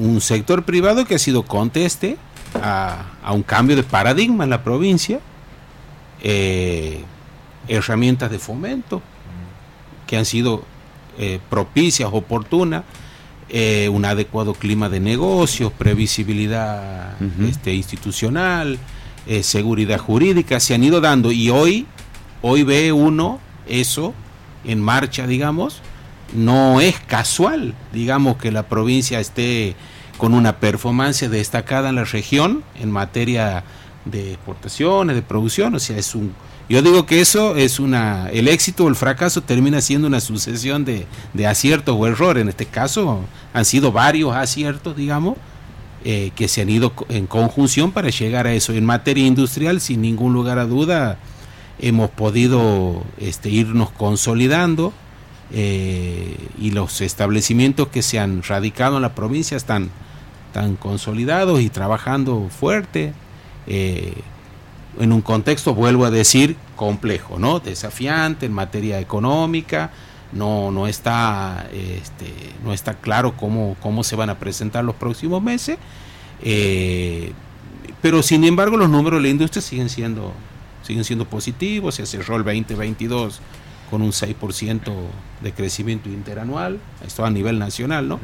un sector privado que ha sido conteste a, un cambio de paradigma en la provincia, eh, herramientas de fomento que han sido eh, propicias, oportunas, eh, un adecuado clima de negocios, previsibilidad este, institucional, seguridad jurídica, se han ido dando y hoy, hoy ve uno eso en marcha, digamos, no es casual, digamos, que la provincia esté con una performance destacada en la región en materia de exportaciones, de producción, o sea, es un yo digo que eso es una el éxito o el fracaso termina siendo una sucesión de, de aciertos o errores, en este caso han sido varios aciertos, digamos, eh, que se han ido en conjunción para llegar a eso. En materia industrial, sin ningún lugar a duda, hemos podido este, irnos consolidando eh, y los establecimientos que se han radicado en la provincia están, tan consolidados y trabajando fuerte eh, en un contexto, vuelvo a decir, complejo, ¿no? Desafiante en materia económica, no, no, está, este, no está claro cómo, cómo se van a presentar los próximos meses, eh, pero sin embargo los números de la industria siguen siendo, siguen siendo positivos, se cerró el 2022 con un 6% de crecimiento interanual, esto a nivel nacional, ¿no?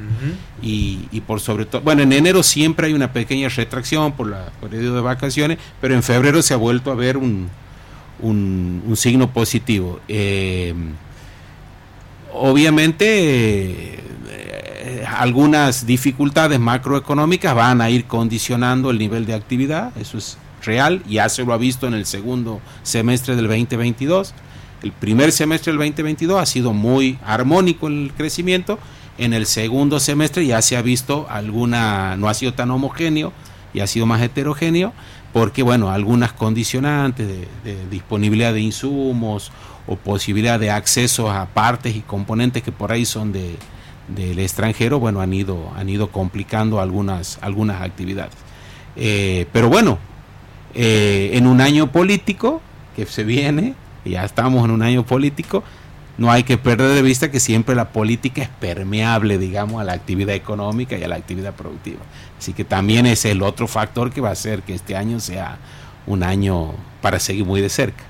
y, y, por sobre todo, bueno, en enero siempre hay una pequeña retracción por, la, el periodo de vacaciones, pero en febrero se ha vuelto a ver un, un, signo positivo. Eh, obviamente, eh, algunas dificultades macroeconómicas van a ir condicionando el nivel de actividad, eso es real, ya se lo ha visto en el segundo semestre del 2022 el primer semestre del 2022 ha sido muy armónico el crecimiento. En el segundo semestre ya se ha visto alguna, no ha sido tan homogéneo y ha sido más heterogéneo, porque bueno, algunas condicionantes de, disponibilidad de insumos o posibilidad de acceso a partes y componentes que por ahí son de, del extranjero, bueno, han ido, han ido complicando algunas, algunas actividades. Eh, pero bueno, eh, en un año político que se viene, ya estamos en un año político, no hay que perder de vista que siempre la política es permeable, digamos, a la actividad económica y a la actividad productiva. Así que también es el otro factor que va a hacer que este año sea un año para seguir muy de cerca.